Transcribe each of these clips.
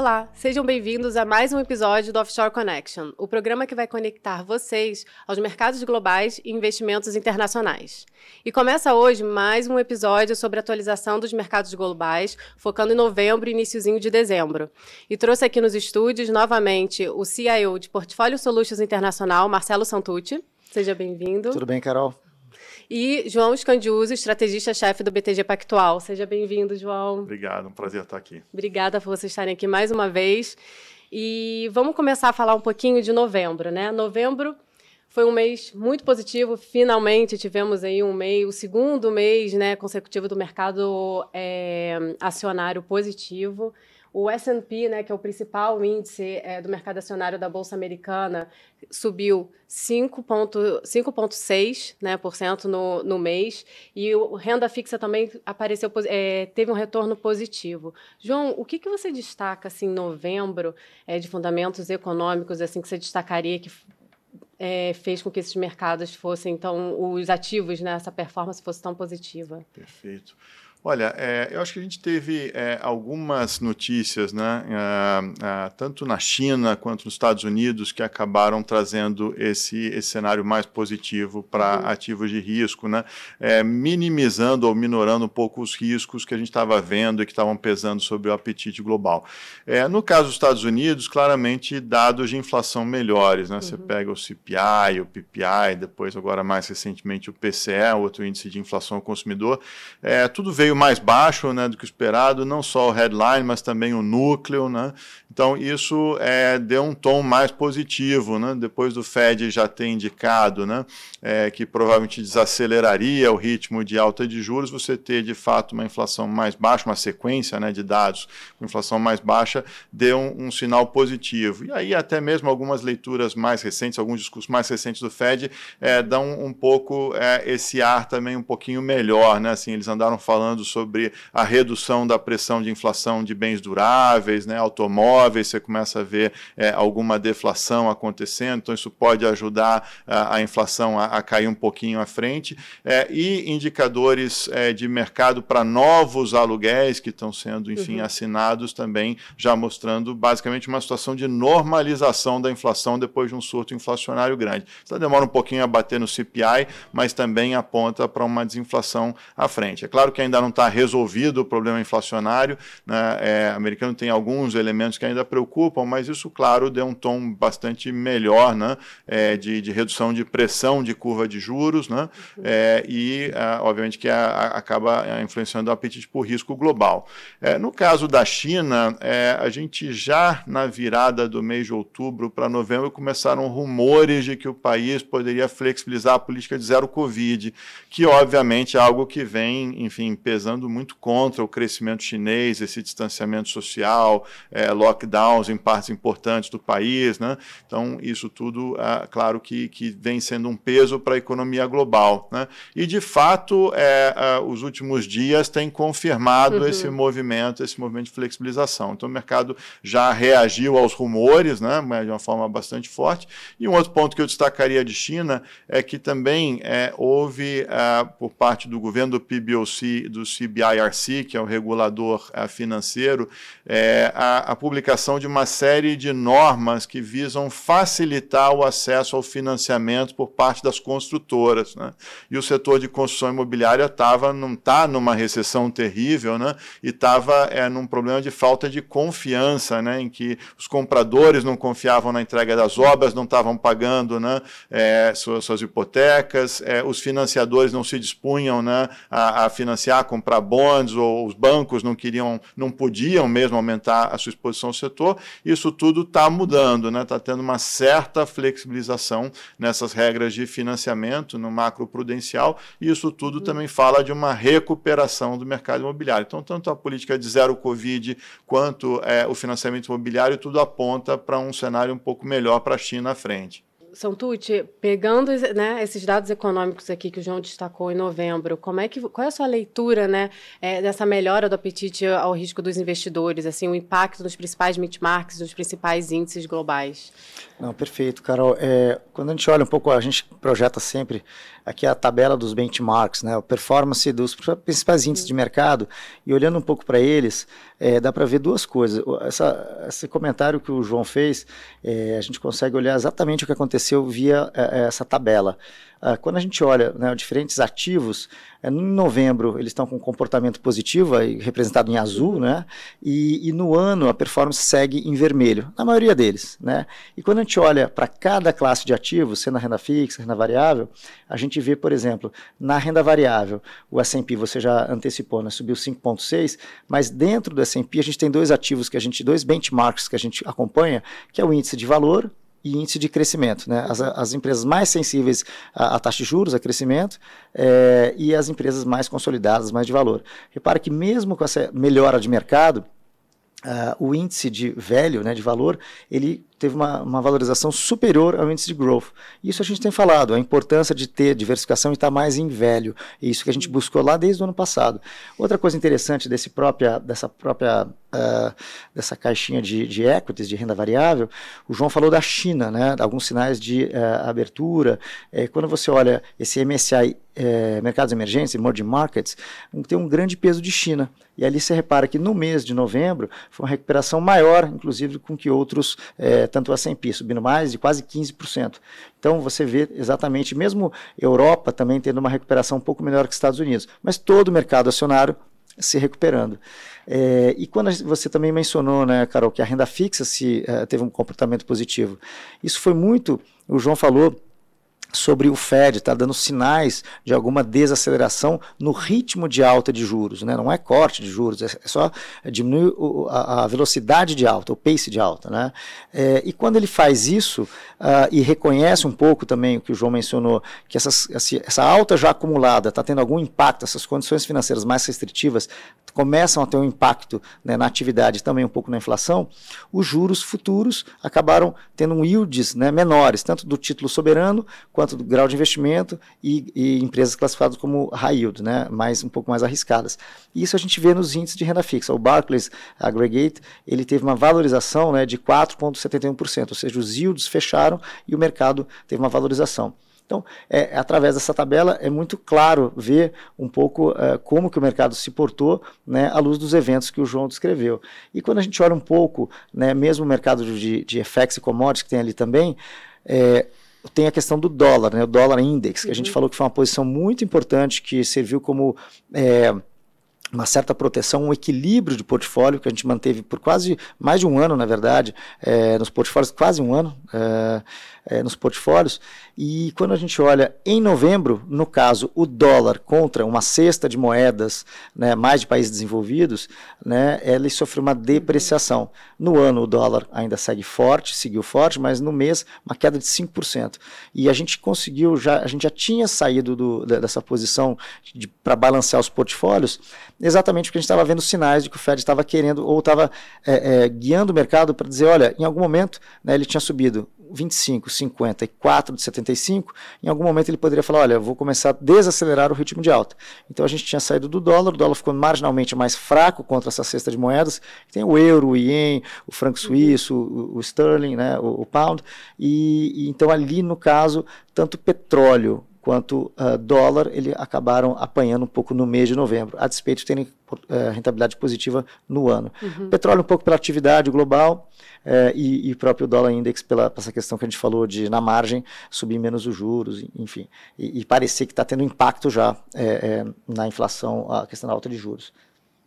Olá, sejam bem-vindos a mais um episódio do Offshore Connection, o programa que vai conectar vocês aos mercados globais e investimentos internacionais. E começa hoje mais um episódio sobre atualização dos mercados globais, focando em novembro e iníciozinho de dezembro. E trouxe aqui nos estúdios novamente o CIO de Portfólio Solutions Internacional, Marcelo Santucci. Seja bem-vindo. Tudo bem, Carol? E João Scandiuso, estrategista-chefe do BTG Pactual. Seja bem-vindo, João. Obrigado, um prazer estar aqui. Obrigada por vocês estarem aqui mais uma vez. E vamos começar a falar um pouquinho de novembro, né? Novembro foi um mês muito positivo. Finalmente tivemos aí um mês, o segundo mês, né, consecutivo do mercado é, acionário positivo. O S&P, né, que é o principal índice é, do mercado acionário da Bolsa Americana, subiu 5,6% né, por cento no, no mês e o renda fixa também apareceu, é, teve um retorno positivo. João, o que, que você destaca assim, em novembro é, de fundamentos econômicos assim que você destacaria que é, fez com que esses mercados fossem tão, os ativos, né, essa performance fosse tão positiva? Perfeito. Olha, é, eu acho que a gente teve é, algumas notícias, né, é, é, tanto na China quanto nos Estados Unidos, que acabaram trazendo esse, esse cenário mais positivo para uhum. ativos de risco, né, é, minimizando ou minorando um pouco os riscos que a gente estava vendo e que estavam pesando sobre o apetite global. É, no caso dos Estados Unidos, claramente dados de inflação melhores. Né, uhum. Você pega o CPI, o PPI, depois agora mais recentemente o PCE, outro índice de inflação ao consumidor, tudo veio veio mais baixo né, do que esperado, não só o headline, mas também o núcleo. Né? Então, isso é, deu um tom mais positivo, né? depois do Fed já ter indicado né, é, que provavelmente desaceleraria o ritmo de alta de juros, você ter de fato uma inflação mais baixa, uma sequência né, de dados com inflação mais baixa, deu um, um sinal positivo. E aí, até mesmo algumas leituras mais recentes, alguns discursos mais recentes do Fed, é, dão um pouco é, esse ar também um pouquinho melhor. Né? Assim, eles andaram falando sobre a redução da pressão de inflação de bens duráveis, né, automóveis, você começa a ver é, alguma deflação acontecendo, então isso pode ajudar a, a inflação a, a, cair um pouquinho à frente, é, e indicadores é, de mercado para novos aluguéis que estão sendo, enfim, uhum. assinados também, já mostrando basicamente uma situação de normalização da inflação depois de um surto inflacionário grande. Isso demora um pouquinho a bater no CPI, mas também aponta para uma desinflação à frente. É claro que ainda não está resolvido o problema inflacionário. Né? É, americano tem alguns elementos que ainda preocupam, mas isso, claro, deu um tom bastante melhor né? É, de, de, redução de pressão de curva de juros né? É, e, é, obviamente, que a, a, acaba é, influenciando o apetite por risco global. É, no caso da China, a gente já na virada do mês de outubro para novembro começaram rumores de que o país poderia flexibilizar a política de zero Covid, que, obviamente, é algo que vem, enfim, pesando muito contra o crescimento chinês, esse distanciamento social, é, lockdowns em partes importantes do país. Né? Então, isso tudo, é, claro que, que vem sendo um peso para a economia global. Né? E, de fato, é, é, os últimos dias têm confirmado uhum. esse movimento, esse movimento de flexibilização. Então, o mercado já reagiu aos rumores né, de uma forma bastante forte. E um outro ponto que eu destacaria de China é que também é, houve, é, por parte do governo do PBOC, do CBIRC, que é o regulador uh, financeiro, é, a, a, publicação de uma série de normas que visam facilitar o acesso ao financiamento por parte das construtoras. Né? E o setor de construção imobiliária estava não está numa recessão terrível, né? E estava é, num problema de falta de confiança, né? Em que os compradores não confiavam na entrega das obras, não estavam pagando, né? É, suas, suas, hipotecas, é, os financiadores não se dispunham, né? A, a financiar com comprar bonds ou os bancos não queriam, não podiam mesmo aumentar a sua exposição setor, isso tudo está mudando, está né? Tá tendo uma certa flexibilização nessas regras de financiamento no macro prudencial, e isso tudo uhum. também fala de uma recuperação do mercado imobiliário. Então, tanto a política de zero Covid quanto é, o financiamento imobiliário, tudo aponta para um cenário um pouco melhor para a China à frente. Santucci, pegando né, esses dados econômicos aqui que o João destacou em novembro, como é que, qual é a sua leitura né, é, dessa melhora do apetite ao risco dos investidores, assim, o impacto nos principais benchmarks, nos principais índices globais? Não, perfeito, Carol. É, quando a gente olha um pouco, a gente projeta sempre aqui a tabela dos benchmarks, né, a performance dos principais índices de mercado, e olhando um pouco para eles, é, dá para ver duas coisas. Essa, esse comentário que o João fez, é, a gente consegue olhar exatamente o que aconteceu via é, essa tabela. Ah, quando a gente olha né, diferentes ativos, é, em novembro eles estão com comportamento positivo, aí, representado em azul, né, e, e, no ano a performance segue em vermelho, na maioria deles. Né, e quando a gente olha para cada classe de ativos, sendo a renda fixa, renda variável, a gente vê, por exemplo, na renda variável, o S&P, você já antecipou, né, subiu 5,6, mas dentro do S&P a gente tem dois ativos que a gente, dois benchmarks que a gente acompanha, que é o índice de valor e índice de crescimento. Né? As, as empresas mais sensíveis à, à, taxa de juros, a crescimento, é, e as empresas mais consolidadas, mais de valor. Repara que mesmo com essa melhora de mercado, Uh, o índice de velho, né, de valor, ele teve uma, uma, valorização superior ao índice de growth. Isso a gente tem falado, a importância de ter diversificação e estar mais em velho. Isso que a gente buscou lá desde o ano passado. Outra coisa interessante desse própria, dessa própria uh, dessa caixinha de, de, equities, de renda variável, o João falou da China, né, alguns sinais de uh, abertura. É, quando você olha esse MSCI é, mercados emergentes, emerging markets, tem um grande peso de China. E ali você repara que no mês de novembro foi uma recuperação maior, inclusive, com que outros é, tanto o S&P subindo mais de quase 15%. Então você vê exatamente, mesmo Europa também tendo uma recuperação um pouco melhor que Estados Unidos, mas todo o mercado acionário se recuperando. É, e quando você também mencionou, né, Carol, que a renda fixa se é, teve um comportamento positivo, isso foi muito, o João falou, sobre o Fed está dando sinais de alguma desaceleração no ritmo de alta de juros, né? não é corte de juros, é só diminuir a, velocidade de alta, o pace de alta. Né? É, e quando ele faz isso uh, e reconhece um pouco também o que o João mencionou, que essas, essa alta já acumulada está tendo algum impacto, essas condições financeiras mais restritivas começam a ter um impacto né, na atividade também um pouco na inflação, os juros futuros acabaram tendo um yields né, menores, tanto do título soberano quanto do grau de investimento e, e, empresas classificadas como high yield, né, mais, um pouco mais arriscadas. Isso a gente vê nos índices de renda fixa. O Barclays Aggregate ele teve uma valorização né, de 4,71%, ou seja, os yields fecharam e o mercado teve uma valorização. Então, é, através dessa tabela, é muito claro ver um pouco é, como que o mercado se portou né, à luz dos eventos que o João descreveu. E quando a gente olha um pouco, né, mesmo o mercado de, de FX e commodities que tem ali também, é, tem a questão do dólar, né, o dólar index, que a gente uhum. falou que foi uma posição muito importante, que serviu como é, uma certa proteção, um equilíbrio de portfólio que a gente manteve por quase mais de um ano, na verdade, é, nos portfólios, quase um ano. É, é, nos portfólios. E quando a gente olha em novembro, no caso, o dólar contra uma cesta de moedas, né, mais de países desenvolvidos, né, ele sofreu uma depreciação. No ano, o dólar ainda segue forte, seguiu forte, mas no mês, uma queda de 5%. E a gente conseguiu, já, a gente já tinha saído do, dessa posição de, para balancear os portfólios, exatamente porque a gente estava vendo sinais de que o Fed estava querendo, ou estava é, é, guiando o mercado para dizer: olha, em algum momento né, ele tinha subido 25, 50 e 4 de 75, em algum momento ele poderia falar, olha, eu vou começar a desacelerar o ritmo de alta. Então a gente tinha saído do dólar, o dólar ficou marginalmente mais fraco contra essa cesta de moedas, tem o euro, o ien, o franco suíço, o, o sterling, né, o, o pound, e, e então ali no caso, tanto petróleo quanto uh, dólar, ele acabaram apanhando um pouco no mês de novembro, a despeito de terem uh, rentabilidade positiva no ano. Uhum. Petróleo um pouco pela atividade global, é, e, e próprio dólar index pela essa questão que a gente falou de na margem subir menos os juros, enfim, e, e parecer que está tendo impacto já é, é, na inflação a questão da alta de juros.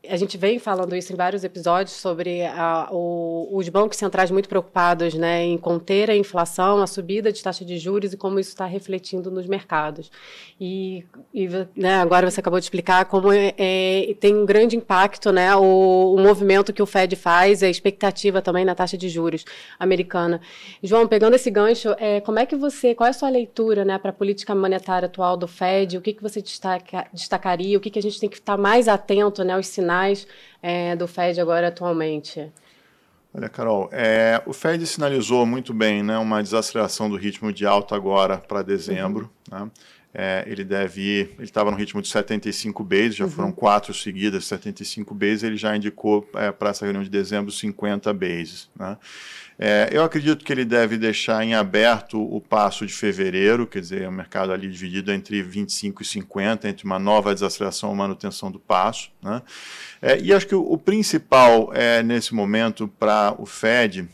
A gente vem falando isso em vários episódios sobre a, o, os bancos centrais muito preocupados né, em conter a inflação, a subida de taxa de juros e como isso está refletindo nos mercados. E, e né, agora você acabou de explicar como é, é, tem um grande impacto né, o, o, movimento que o Fed faz, a expectativa também na taxa de juros americana. João, pegando esse gancho, é, como é que você, qual é a sua leitura né, para a política monetária atual do Fed? O que, que você destaca, destacaria? O que, que a gente tem que estar mais atento né, aos sinais? Sinais é, do Fed agora atualmente? Olha, Carol, é, o Fed sinalizou muito bem né, uma desaceleração do ritmo de alta agora para dezembro. Uhum. Né? É, ele deve ir, ele estava no ritmo de 75 bases, já uhum. foram quatro seguidas, 75 bases, ele já indicou é, para essa reunião de dezembro 50 bases. Né? É, eu acredito que ele deve deixar em aberto o passo de fevereiro, quer dizer, o mercado ali dividido entre 25 e 50, entre uma nova desaceleração e manutenção do passo. Né? É, e acho que o, o principal é, nesse momento para o Fed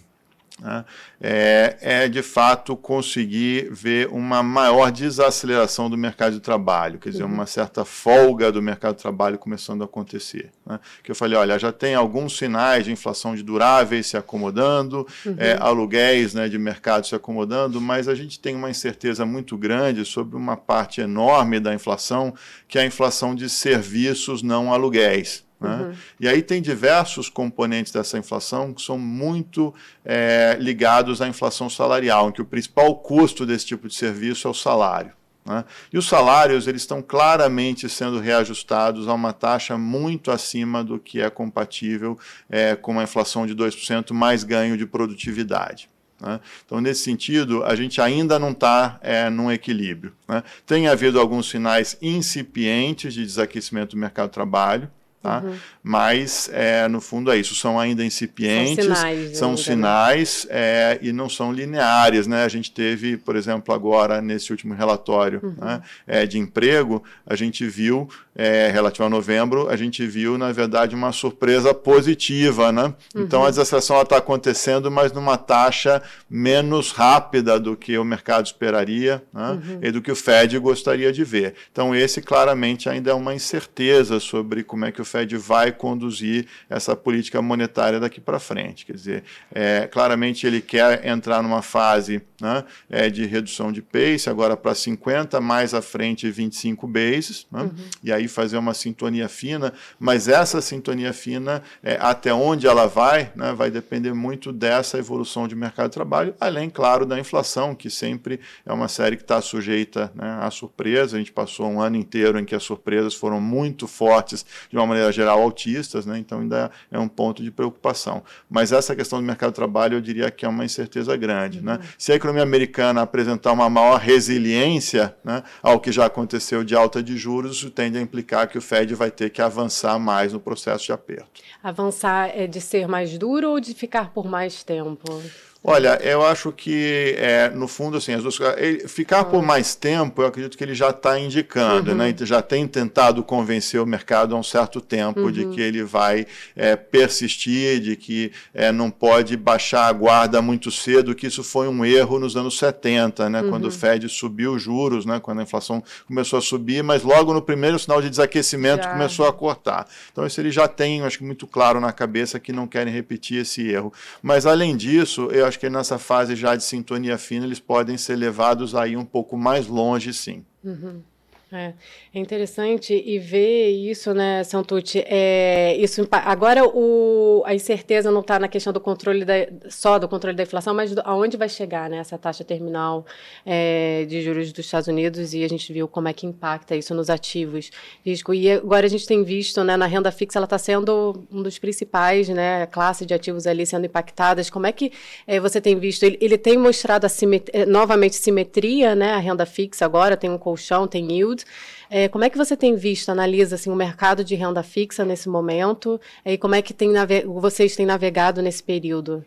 né, é, é, de fato conseguir ver uma maior desaceleração do mercado de trabalho, quer dizer, uhum. uma certa folga do mercado de trabalho começando a acontecer. Né? Que eu falei, olha, já tem alguns sinais de inflação de duráveis se acomodando, uhum. é, aluguéis né, de mercado se acomodando, mas a gente tem uma incerteza muito grande sobre uma parte enorme da inflação, que é a inflação de serviços não aluguéis. Né? Uhum. E aí tem diversos componentes dessa inflação que são muito é, ligados à inflação salarial, em que o principal custo desse tipo de serviço é o salário. Né? E os salários eles estão claramente sendo reajustados a uma taxa muito acima do que é compatível é, com uma inflação de 2% mais ganho de produtividade. Né? Então, nesse sentido, a gente ainda não está é, num equilíbrio. Né? Tem havido alguns sinais incipientes de desaquecimento do mercado de trabalho, Tá? Uhum. Mas, é, no fundo, é isso. São ainda incipientes, são sinais, são né? sinais é, e não são lineares. Né? A gente teve, por exemplo, agora, nesse último relatório uhum. né, é, de emprego, a gente viu, é, relativo a novembro, a gente viu, na verdade, uma surpresa positiva. Né? Uhum. Então, a desaceleração está acontecendo, mas numa taxa menos rápida do que o mercado esperaria né? Uhum. e do que o Fed gostaria de ver. Então, esse claramente ainda é uma incerteza sobre como é que o Fed vai conduzir essa política monetária daqui para frente. Quer dizer, é, claramente ele quer entrar numa fase né, é, de redução de pace, agora para 50, mais à frente 25 bases, né, uhum. e aí fazer uma sintonia fina, mas essa sintonia fina, é, até onde ela vai, né, vai depender muito dessa evolução de mercado de trabalho, além, claro, da inflação, que sempre é uma série que está sujeita né, à surpresa. A gente passou um ano inteiro em que as surpresas foram muito fortes de uma maneira geral, autistas, né? então ainda é um ponto de preocupação. Mas essa questão do mercado de trabalho, eu diria que é uma incerteza grande. Né? Uhum. Né? Se a economia americana apresentar uma maior resiliência né, ao que já aconteceu de alta de juros, isso tende a implicar que o Fed vai ter que avançar mais no processo de aperto. Avançar é de ser mais duro ou de ficar por mais tempo? Olha, eu acho que, é, no fundo, assim, as duas, ficar por mais tempo, eu acredito que ele já está indicando, né? uhum. né? Já tem tentado convencer o mercado há um certo tempo uhum. de que ele vai é, persistir, de que é, não pode baixar a guarda muito cedo, que isso foi um erro nos anos 70, né? Uhum. Quando o Fed subiu os juros, né? Quando a inflação começou a subir, mas logo no primeiro sinal de desaquecimento já. começou a cortar. Então, isso ele já tem, acho que muito claro na cabeça que não querem repetir esse erro. Mas, além disso, eu acho que nessa fase já de sintonia fina eles podem ser levados aí um pouco mais longe, sim. Uhum. É, é interessante e ver isso, né, Santucci, é, isso, agora o, a incerteza não está na questão do controle da, só do controle da inflação, mas do, aonde vai chegar né, essa taxa terminal é, de juros dos Estados Unidos e a gente viu como é que impacta isso nos ativos risco. E agora a gente tem visto né, na renda fixa, ela está sendo um dos principais, né, classe de ativos ali sendo impactadas. Como é que é, você tem visto? Ele, ele tem mostrado a simetria, novamente simetria, né, a renda fixa agora, tem um colchão, tem yield, é, como é que você tem visto, analisa assim, o mercado de renda fixa nesse momento e como é que tem vocês têm navegado nesse período?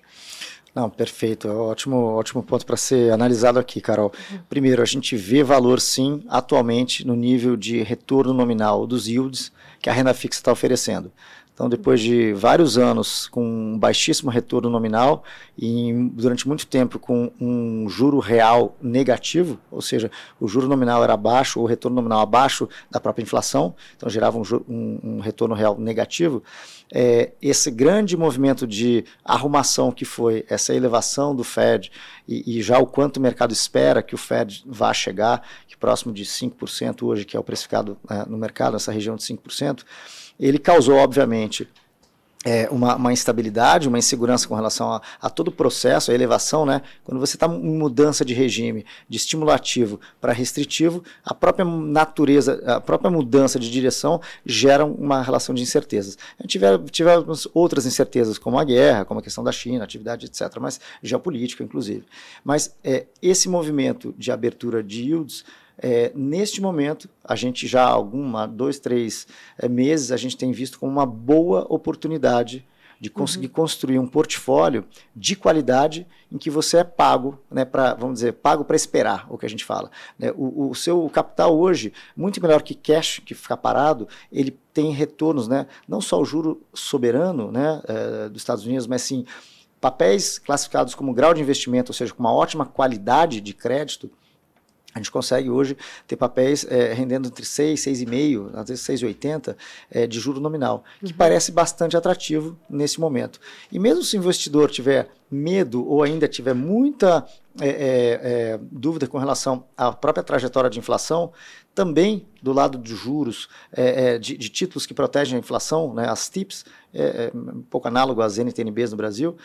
Não, perfeito. Ótimo, ótimo ponto para ser analisado aqui, Carol. Primeiro, a gente vê valor sim atualmente no nível de retorno nominal dos yields que a renda fixa está oferecendo. Então, depois de vários anos com um baixíssimo retorno nominal e durante muito tempo com um juro real negativo, ou seja, o juro nominal era baixo, o retorno nominal abaixo da própria inflação, então gerava um, um, um retorno real negativo, é, esse grande movimento de arrumação que foi essa elevação do Fed e, e já o quanto o mercado espera que o Fed vá chegar, que próximo de 5% hoje, que é o precificado é, no mercado, nessa região de 5%, ele causou, obviamente, é, uma, uma, instabilidade, uma insegurança com relação a, a, todo o processo, a elevação, né? Quando você está em mudança de regime, de estimulativo para restritivo, a própria natureza, a própria mudança de direção gera uma relação de incertezas. A gente tivemos outras incertezas, como a guerra, como a questão da China, atividade, etc., mas geopolítica, inclusive. Mas é, esse movimento de abertura de yields é, neste momento, a gente já há alguma, dois, três é, meses, a gente tem visto como uma boa oportunidade de conseguir uhum. construir um portfólio de qualidade em que você é pago, né, para vamos dizer, pago para esperar, o que a gente fala. Né? O, o, seu capital hoje, muito melhor que cash, que ficar parado, ele tem retornos, né, não só o juro soberano né, é, dos Estados Unidos, mas sim papéis classificados como grau de investimento, ou seja, com uma ótima qualidade de crédito, a gente consegue hoje ter papéis é, rendendo entre 6, 6,5, às vezes 6,80 é, de juro nominal, que uhum. parece bastante atrativo nesse momento. E mesmo se o investidor tiver medo ou ainda tiver muita é, é, dúvida com relação à própria trajetória de inflação, também do lado de juros, é, é, de, de, títulos que protegem a inflação, né, as TIPS, é, é, um pouco análogo às NTNBs no Brasil,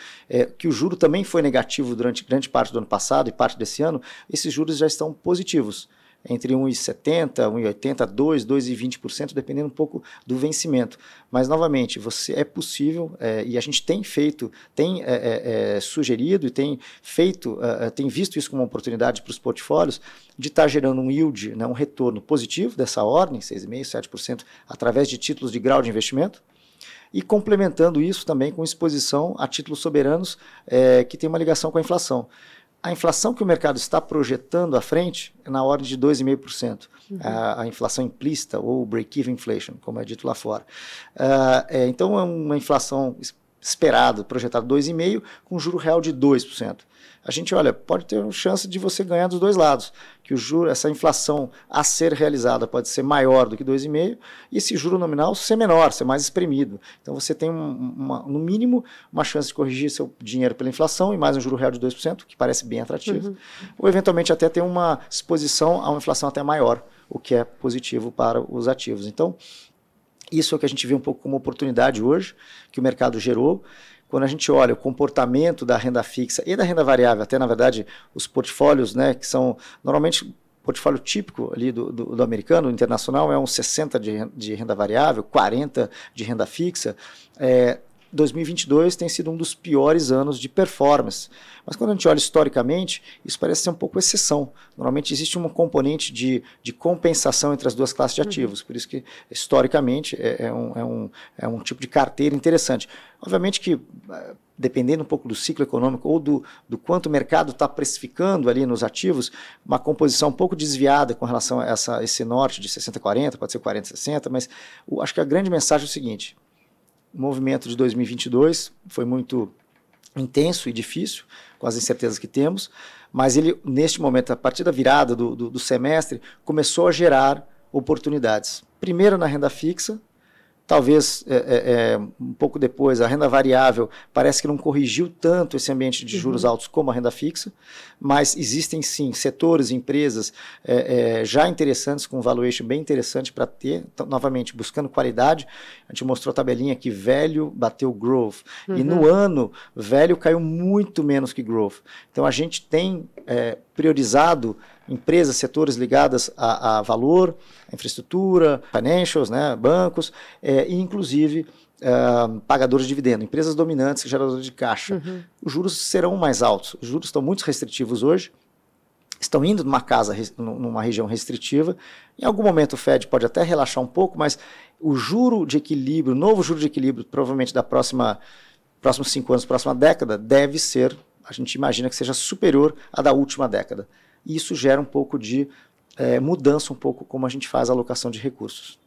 que o juro também foi negativo durante grande parte do ano passado e parte desse ano, esses juros já estão positivos entre 1,70%, 1,80%, 2%, 2,20%, dependendo um pouco do vencimento. Mas, novamente, você é possível, é, e a gente tem feito, tem é, é, é sugerido e tem feito, é, é, tem visto isso como uma oportunidade para os portfólios, de estar tá gerando um yield, né, um retorno positivo dessa ordem, 6,5%, 7%, através de títulos de grau de investimento, e complementando isso também com exposição a títulos soberanos que tem uma ligação com a inflação a inflação que o mercado está projetando à frente é na ordem de 2,5%. Uhum. A, a, inflação implícita, ou break-even inflation, como é dito lá fora. Uh, é, então, é uma inflação esperada, projetada 2,5%, com juro real de 2% a gente olha, pode ter uma chance de você ganhar dos dois lados, que o juro, essa inflação a ser realizada pode ser maior do que 2,5 e esse juro nominal ser menor, ser mais espremido. Então você tem uma, no mínimo uma chance de corrigir seu dinheiro pela inflação e mais um juro real de 2%, que parece bem atrativo. Uhum. Ou eventualmente até ter uma exposição a uma inflação até maior, o que é positivo para os ativos. Então, isso é o que a gente vê um pouco como oportunidade hoje, que o mercado gerou quando a gente olha o comportamento da renda fixa e da renda variável, até na verdade os portfólios, né, que são normalmente portfólio típico ali do, do, do americano, internacional, é uns 60 de, de renda variável, 40 de renda fixa. É, 2022 tem sido um dos piores anos de performance. Mas quando a gente olha historicamente, isso parece ser um pouco exceção. Normalmente existe um componente de, de compensação entre as duas classes de uhum. ativos. Por isso que, historicamente, é, é, um, é, um, é um tipo de carteira interessante. Obviamente que, eh, dependendo um pouco do ciclo econômico ou do, do quanto o mercado está precificando ali nos ativos, uma composição um pouco desviada com relação a essa, esse norte de 60-40, pode ser 40-60, mas o, acho que a grande mensagem é o seguinte, o movimento de 2022 foi muito intenso e difícil, com as incertezas que temos, mas ele, neste momento, a partir da virada do, do, do semestre, começou a gerar oportunidades. Primeiro na renda fixa, Talvez é, é, é, um pouco depois a renda variável parece que não corrigiu tanto esse ambiente de juros uhum. altos como a renda fixa, mas existem sim setores, empresas é, é já interessantes com um valuation bem interessante para ter, então, novamente buscando qualidade. A gente mostrou a tabelinha que velho bateu growth uhum. e no uhum. ano velho caiu muito menos que growth. Então a gente tem é, priorizado empresas, setores ligadas a, a valor, a infraestrutura, financials, né, bancos, é, e inclusive Uh, pagadores de dividendo, empresas dominantes, geradoras de caixa. Uhum. Os juros serão mais altos. Os juros estão muito restritivos hoje, estão indo numa casa, numa região restritiva. Em algum momento o Fed pode até relaxar um pouco, mas o juro de equilíbrio, o novo juro de equilíbrio, provavelmente da próxima, próximos cinco anos, próxima década, deve ser, a gente imagina que seja superior à da última década e isso gera um pouco de é, mudança, um pouco como a gente faz a alocação de recursos.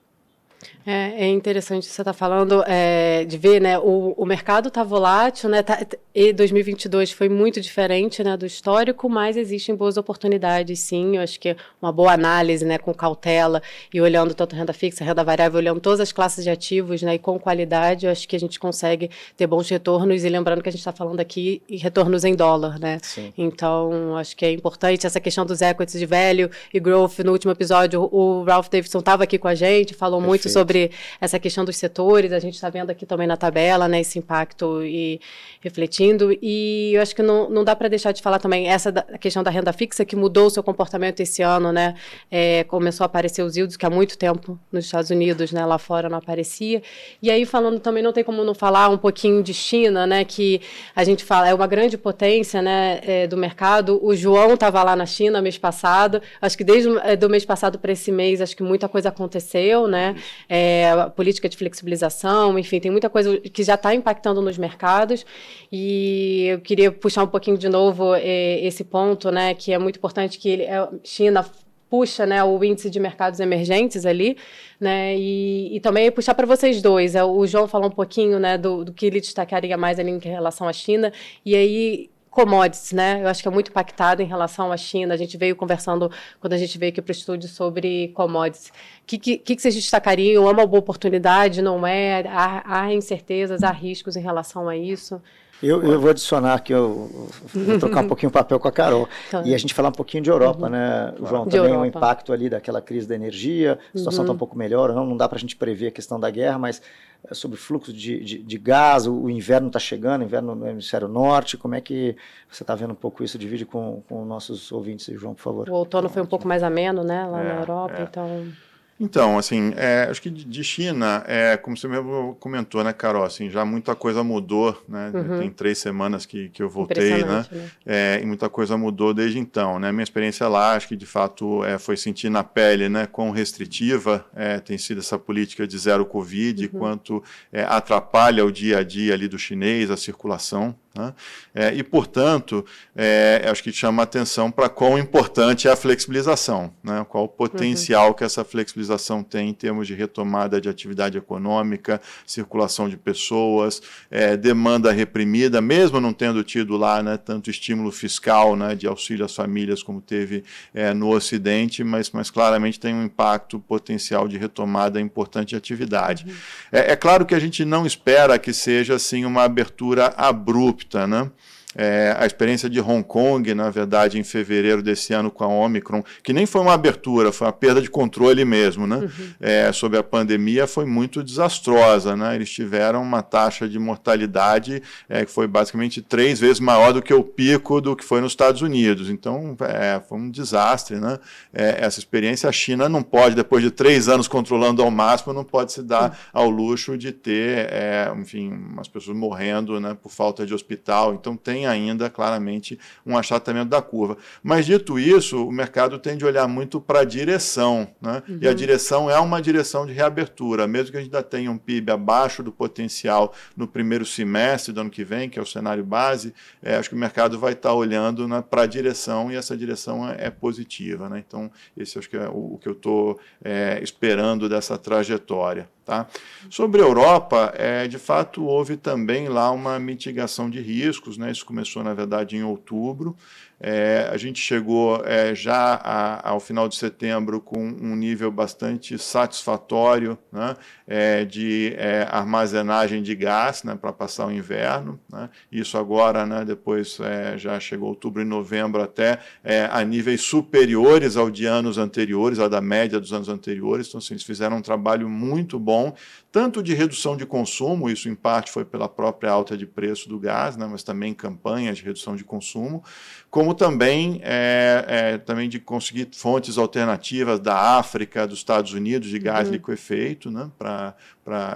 É, é interessante você estar tá falando é, de ver, né? O, o mercado está volátil, né? Tá, e 2022 foi muito diferente, né, do histórico, mas existem boas oportunidades, sim. Eu acho que uma boa análise, né, com cautela e olhando tanto renda fixa, renda variável, olhando todas as classes de ativos, né, e com qualidade, eu acho que a gente consegue ter bons retornos. E lembrando que a gente está falando aqui em retornos em dólar, né? Sim. Então, acho que é importante essa questão dos equities de velho e growth. No último episódio, o Ralph Davidson estava aqui com a gente, falou Perfeito. muito sobre essa questão dos setores. A gente está vendo aqui também na tabela, né, esse impacto e refletindo. E eu acho que não, não dá para deixar de falar também essa da, questão da renda fixa que mudou o seu comportamento esse ano, né? É, começou a aparecer os yields que há muito tempo nos Estados Unidos, né, lá fora não aparecia. E aí falando também não tem como não falar um pouquinho de China, né, que a gente fala é uma grande potência, né, é, do mercado. O João estava lá na China mês passado. Acho que desde é, do mês passado para esse mês, acho que muita coisa aconteceu, né? É, política de flexibilização, enfim, tem muita coisa que já está impactando nos mercados. E eu queria puxar um pouquinho de novo é, esse ponto, né, que é muito importante que ele, a é, China puxa né, o índice de mercados emergentes ali, né, e, e também puxar para vocês dois. É, o João falou um pouquinho né, do, do que ele destacaria mais ali em relação à China, e aí commodities, né? Eu acho que é muito impactado em relação à China. A gente veio conversando quando a gente veio aqui para o estúdio sobre commodities. O que, que, que, vocês destacariam? É uma boa oportunidade? Não é? Há, há incertezas, há riscos em relação a isso? Eu, eu vou adicionar aqui, eu, vou trocar um pouquinho o papel com a Carol. Então, e a gente falar um pouquinho de Europa, uhum. né, João? De também o um impacto ali daquela crise da energia, a situação está uhum. um pouco melhor, não, não dá para a gente prever a questão da guerra, mas é sobre fluxo de, de, de gás, o, o inverno está chegando, inverno no hemisfério norte, como é que você está vendo um pouco isso? Divide com, com nossos ouvintes, João, por favor. O outono foi um pouco mais ameno, né, lá é, na Europa, é. então... Então, assim, é, acho que de China, é, como você mesmo comentou, né, Carol, assim, já muita coisa mudou, né? Uhum. Tem três semanas que, que eu voltei, né? né? É, e muita coisa mudou desde então, né? Minha experiência lá, acho que de fato é, foi sentir na pele, né, quão restritiva é, tem sido essa política de zero Covid, uhum. quanto é, atrapalha o dia a dia ali do chinês, a circulação, né? É, e, portanto, é, acho que chama atenção para quão importante é a flexibilização, né? qual o potencial uhum. que essa flexibilização tem em termos de retomada de atividade econômica, circulação de pessoas, é, demanda reprimida, mesmo não tendo tido lá né, tanto estímulo fiscal né, de auxílio às famílias como teve é, no Ocidente, mas, mas claramente tem um impacto potencial de retomada importante de atividade. Uhum. É, é claro que a gente não espera que seja assim uma abertura abrupta disrupta, né? É, a experiência de Hong Kong, na verdade, em fevereiro desse ano com a Omicron, que nem foi uma abertura, foi uma perda de controle mesmo, né? Uhum. É, sobre a pandemia, foi muito desastrosa, né? Eles tiveram uma taxa de mortalidade é, que foi basicamente três vezes maior do que o pico do que foi nos Estados Unidos. Então, é, foi um desastre, né? É, essa experiência, a China não pode, depois de três anos controlando ao máximo, não pode se dar uhum. ao luxo de ter, é, enfim, umas pessoas morrendo, né, por falta de hospital. Então, tem tem ainda claramente um achatamento da curva. Mas dito isso, o mercado tem de olhar muito para a direção, né? Uhum. E a uhum. direção é uma direção de reabertura, mesmo que a gente ainda tenha um PIB abaixo do potencial no primeiro semestre do ano que vem, que é o cenário base, é, acho que o mercado vai estar tá olhando né, para a direção e essa direção é, é positiva, né? Então, esse acho que é o, o que eu estou é, esperando dessa trajetória. Tá? Sobre a Europa, é, de fato, houve também lá uma mitigação de riscos, né? isso começou, na verdade, em outubro. É, a gente chegou é, já a, ao final de setembro com um nível bastante satisfatório né, é, de é, armazenagem de gás né, para passar o inverno. Né. Isso agora, né, depois é, já chegou outubro e novembro até é, a níveis superiores ao de anos anteriores, à da média dos anos anteriores. Então, assim, eles fizeram um trabalho muito bom, tanto de redução de consumo, isso em parte foi pela própria alta de preço do gás, né, mas também campanhas de redução de consumo, como também, é, é, também de conseguir fontes alternativas da África, dos Estados Unidos, de gás uhum. liquefeito, né, para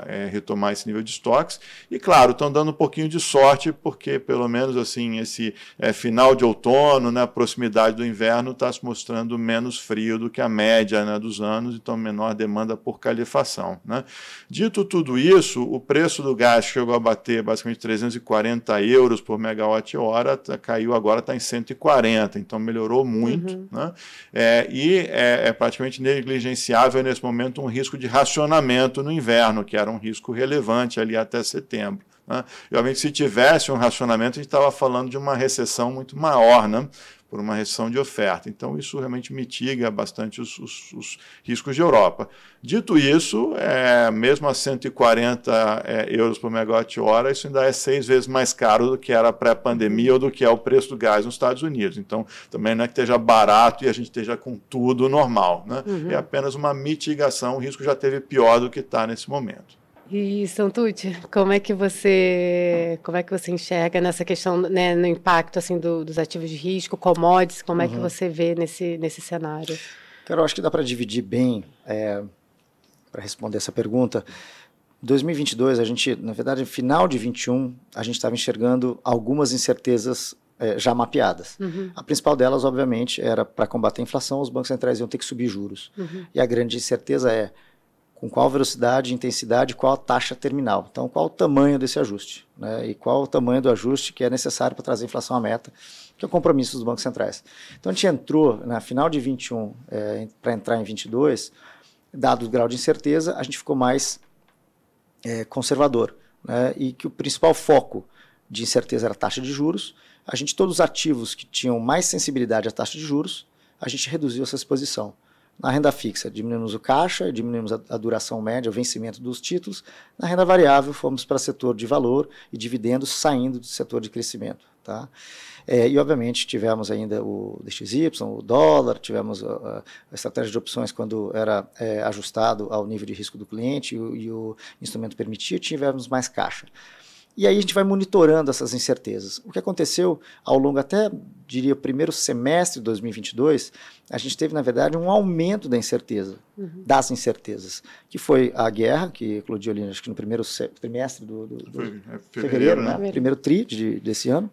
é, retomar esse nível de estoques. E, claro, estão dando um pouquinho de sorte, porque, pelo menos, assim, esse é, final de outono, né, a proximidade do inverno, está se mostrando menos frio do que a média né, dos anos, então menor demanda por calefação. Né. Dito tudo isso, o preço do gás chegou a bater basicamente 340 euros por megawatt-hora, tá, caiu agora, está em 100 140, então melhorou muito. Uhum. Né? É, e é, é, praticamente negligenciável nesse momento um risco de racionamento no inverno, que era um risco relevante ali até setembro. Né? E, obviamente, se tivesse um racionamento, a gente estava falando de uma recessão muito maior, né? por uma recessão de oferta. Então, isso realmente mitiga bastante os, os, os riscos de Europa. Dito isso, é, mesmo a 140 é, euros por megawatt-hora, isso ainda é seis vezes mais caro do que era pré-pandemia ou do que é o preço do gás nos Estados Unidos. Então, também não é que esteja barato e a gente esteja com tudo normal. Né? Uhum. É apenas uma mitigação, o risco já teve pior do que está nesse momento. E Santucci, como é que você como é que você enxerga nessa questão, né, no impacto assim do, dos ativos de risco, commodities, como uhum. é que uhum. você vê nesse nesse cenário? Cara, eu acho que dá para dividir bem é, para responder essa pergunta. 2022, a gente, na verdade, final de 21, a gente estava enxergando algumas incertezas é, já mapeadas. Uhum. A principal delas, obviamente, era para combater a inflação, os bancos centrais iam ter que subir juros. Uhum. E a grande incerteza é com qual velocidade, intensidade, qual a taxa terminal. Então, qual o tamanho desse ajuste, né? E qual o tamanho do ajuste que é necessário para trazer a inflação à meta, que é o compromisso dos bancos centrais. Então, a gente entrou na final de 21 é, para entrar em 22, dado o grau de incerteza, a gente ficou mais é, conservador, né? E que o principal foco de incerteza era a taxa de juros. A gente todos os ativos que tinham mais sensibilidade à taxa de juros, a gente reduziu essa exposição. Na renda fixa, diminuímos o caixa, diminuímos a, a, duração média, o vencimento dos títulos. Na renda variável, fomos para setor de valor e dividendos saindo do setor de crescimento. Tá? É, e, obviamente, tivemos ainda o DXY, o dólar, tivemos a, a estratégia de opções quando era é, ajustado ao nível de risco do cliente e e o instrumento permitia, tivemos mais caixa. E aí a gente vai monitorando essas incertezas. O que aconteceu ao longo até, diria, primeiro semestre de 2022, a gente teve, na verdade, um aumento da incerteza, uhum. das incertezas, que foi a guerra, que eclodiu ali, acho que no primeiro trimestre do, do, do fevereiro, fevereiro, né? né? primeiro tri de, desse ano,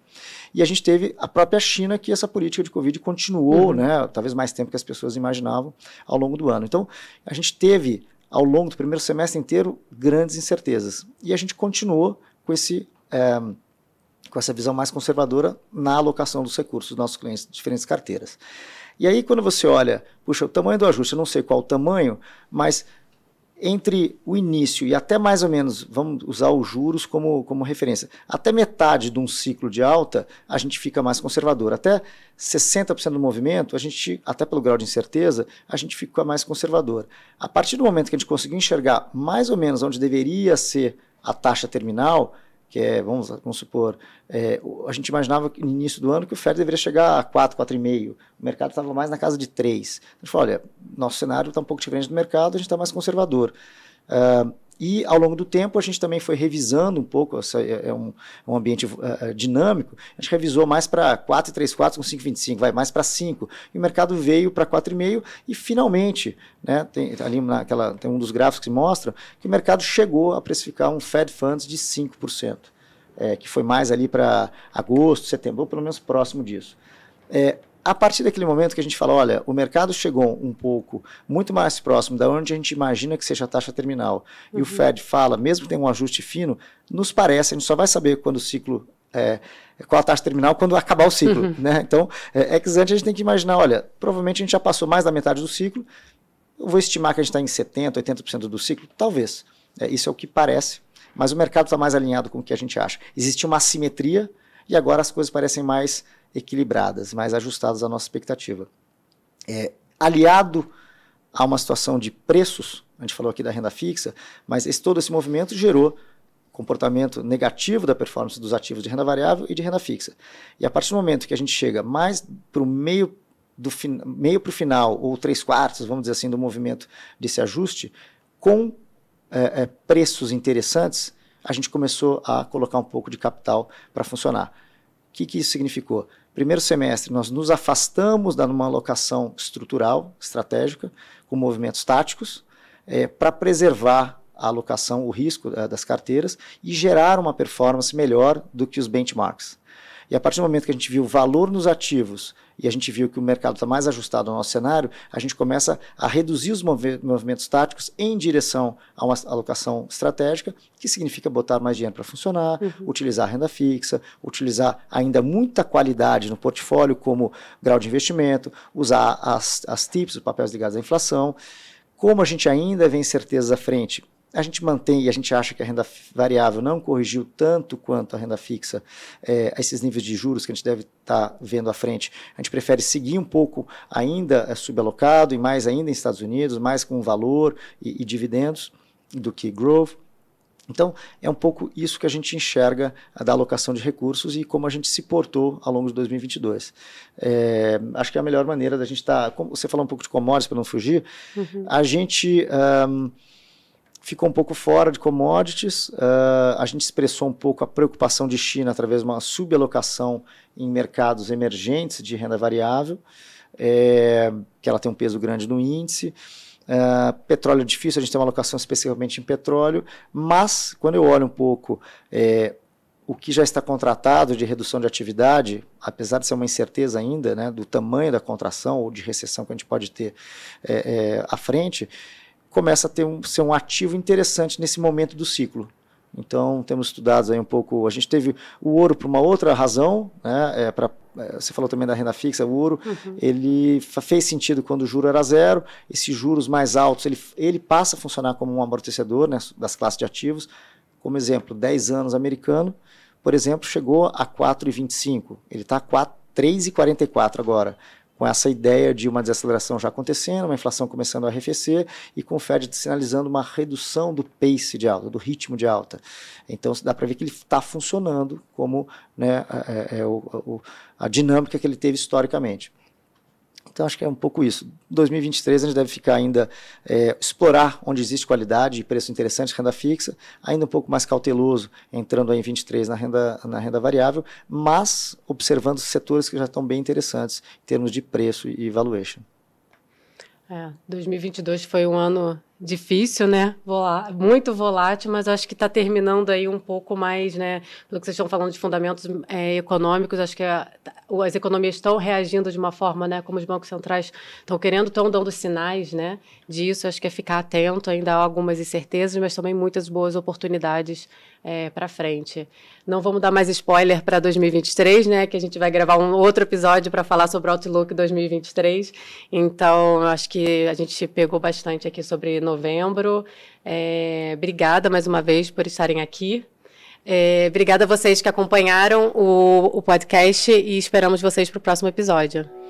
e a gente teve a própria China, que essa política de Covid continuou, uhum. né, talvez mais tempo que as pessoas imaginavam, ao longo do ano. Então, a gente teve, ao longo do primeiro semestre inteiro, grandes incertezas, e a gente continuou com, esse, é, com essa visão mais conservadora na alocação dos recursos dos nossos clientes, diferentes carteiras. E aí, quando você olha, puxa, o tamanho do ajuste, eu não sei qual o tamanho, mas entre o início e até mais ou menos, vamos usar os juros como, como referência, até metade de um ciclo de alta, a gente fica mais conservador. Até 60% do movimento, a gente, até pelo grau de incerteza, a gente fica mais conservador. A partir do momento que a gente conseguiu enxergar mais ou menos onde deveria ser a taxa terminal, que é, vamos, vamos supor, é, a gente imaginava no início do ano que o Fed deveria chegar a 4, 4,5. O mercado estava mais na casa de 3. A gente falou, olha, nosso cenário está um pouco diferente do mercado, a gente está mais conservador. Uh, e ao longo do tempo a gente também foi revisando um pouco, essa é, é um, um ambiente uh, dinâmico, a gente revisou mais para 4,34 com 5,25, vai mais para 5. E o mercado veio para 4,5 e finalmente, né, tem, ali naquela, tem um dos gráficos que mostra que o mercado chegou a precificar um Fed Funds de 5%, é, que foi mais ali para agosto, setembro, ou pelo menos próximo disso. É, a partir daquele momento que a gente fala, olha, o mercado chegou um pouco muito mais próximo da onde a gente imagina que seja a taxa terminal, uhum. e o uhum. Fed fala, mesmo que tenha um ajuste fino, nos parece, a gente só vai saber quando o ciclo é, qual a taxa terminal quando acabar o ciclo. Uhum. Né? Então, é, ex ante a gente tem que imaginar, olha, provavelmente a gente já passou mais da metade do ciclo, eu vou estimar que a gente está em 70%, 80% do ciclo, talvez. É, isso é o que parece, mas o mercado está mais alinhado com o que a gente acha. Existe uma assimetria e agora as coisas parecem mais equilibradas, mais ajustadas à nossa expectativa. É, aliado a uma situação de preços, a gente falou aqui da renda fixa, mas esse, todo esse movimento gerou comportamento negativo da performance dos ativos de renda variável e de renda fixa. E a partir do momento que a gente chega mais para o meio do meio para o final, ou três quartos, vamos dizer assim, do movimento desse ajuste, com é, é, preços interessantes, a gente começou a colocar um pouco de capital para funcionar. O que, que isso significou? Primeiro semestre, nós nos afastamos da uma alocação estrutural, estratégica, com movimentos táticos, é, para preservar a alocação, o risco é, das carteiras e gerar uma performance melhor do que os benchmarks. E a partir do momento que a gente viu valor nos ativos e a gente viu que o mercado está mais ajustado ao nosso cenário, a gente começa a reduzir os movimentos táticos em direção a uma alocação estratégica, que significa botar mais dinheiro para funcionar, uhum. utilizar renda fixa, utilizar ainda muita qualidade no portfólio, como grau de investimento, usar as, as TIPS, os papéis ligados à inflação. Como a gente ainda vê incertezas à frente, A gente mantém e a gente acha que a renda variável não corrigiu tanto quanto a renda fixa é, esses níveis de juros que a gente deve estar tá vendo à frente. A gente prefere seguir um pouco ainda é, subalocado e mais ainda em Estados Unidos, mais com valor e, e dividendos do que growth. Então, é um pouco isso que a gente enxerga da alocação de recursos e como a gente se portou ao longo de 2022. É, acho que é a melhor maneira da gente estar. Tá, você falou um pouco de commodities para não fugir, uhum. a gente. Um, ficou um pouco fora de commodities, uh, a gente expressou um pouco a preocupação de China através de uma subalocação em mercados emergentes de renda variável, é, que ela tem um peso grande no índice. Uh, petróleo é difícil, a gente tem uma alocação especificamente em petróleo, mas quando eu olho um pouco é, o que já está contratado de redução de atividade, apesar de ser uma incerteza ainda né, do tamanho da contração ou de recessão que a gente pode ter é, à frente, começa a ter um, ser um ativo interessante nesse momento do ciclo. Então, temos estudado aí um pouco. A gente teve o ouro por uma outra razão, né? É, pra, é, você falou também da renda fixa, o ouro, uhum. ele fez sentido quando o juro era zero. Esses juros mais altos, ele, ele passa a funcionar como um amortecedor né, das classes de ativos. Como exemplo, 10 anos americano, por exemplo, chegou a 4,25. Ele está a 3,44 agora com essa ideia de uma desaceleração já acontecendo, uma inflação começando a arrefecer e com o Fed sinalizando uma redução do pace de alta, do ritmo de alta. Então dá para ver que ele está funcionando como né, é, é, é o, a dinâmica que ele teve historicamente. Então acho que é um pouco isso. 2023 a gente deve ficar ainda é, explorar onde existe qualidade e preço interessante, renda fixa, ainda um pouco mais cauteloso, entrando aí em 23 na renda na renda variável, mas observando setores que já estão bem interessantes em termos de preço e valuation. É, 2022 foi um ano difícil, né? Volá muito volátil, mas acho que está terminando aí um pouco mais, né? Pelo que vocês estão falando de fundamentos é, econômicos, acho que a, as economias estão reagindo de uma forma, né? Como os bancos centrais estão querendo, estão dando sinais, né? Disso, acho que é ficar atento. Ainda há algumas incertezas, mas também muitas boas oportunidades é, para frente. Não vamos dar mais spoiler para 2023, né? Que a gente vai gravar um outro episódio para falar sobre o Outlook 2023. Então, acho que a gente pegou bastante aqui sobre novembro. É, obrigada mais uma vez por estarem aqui. É, obrigada a vocês que acompanharam o, o podcast e esperamos vocês para o próximo episódio.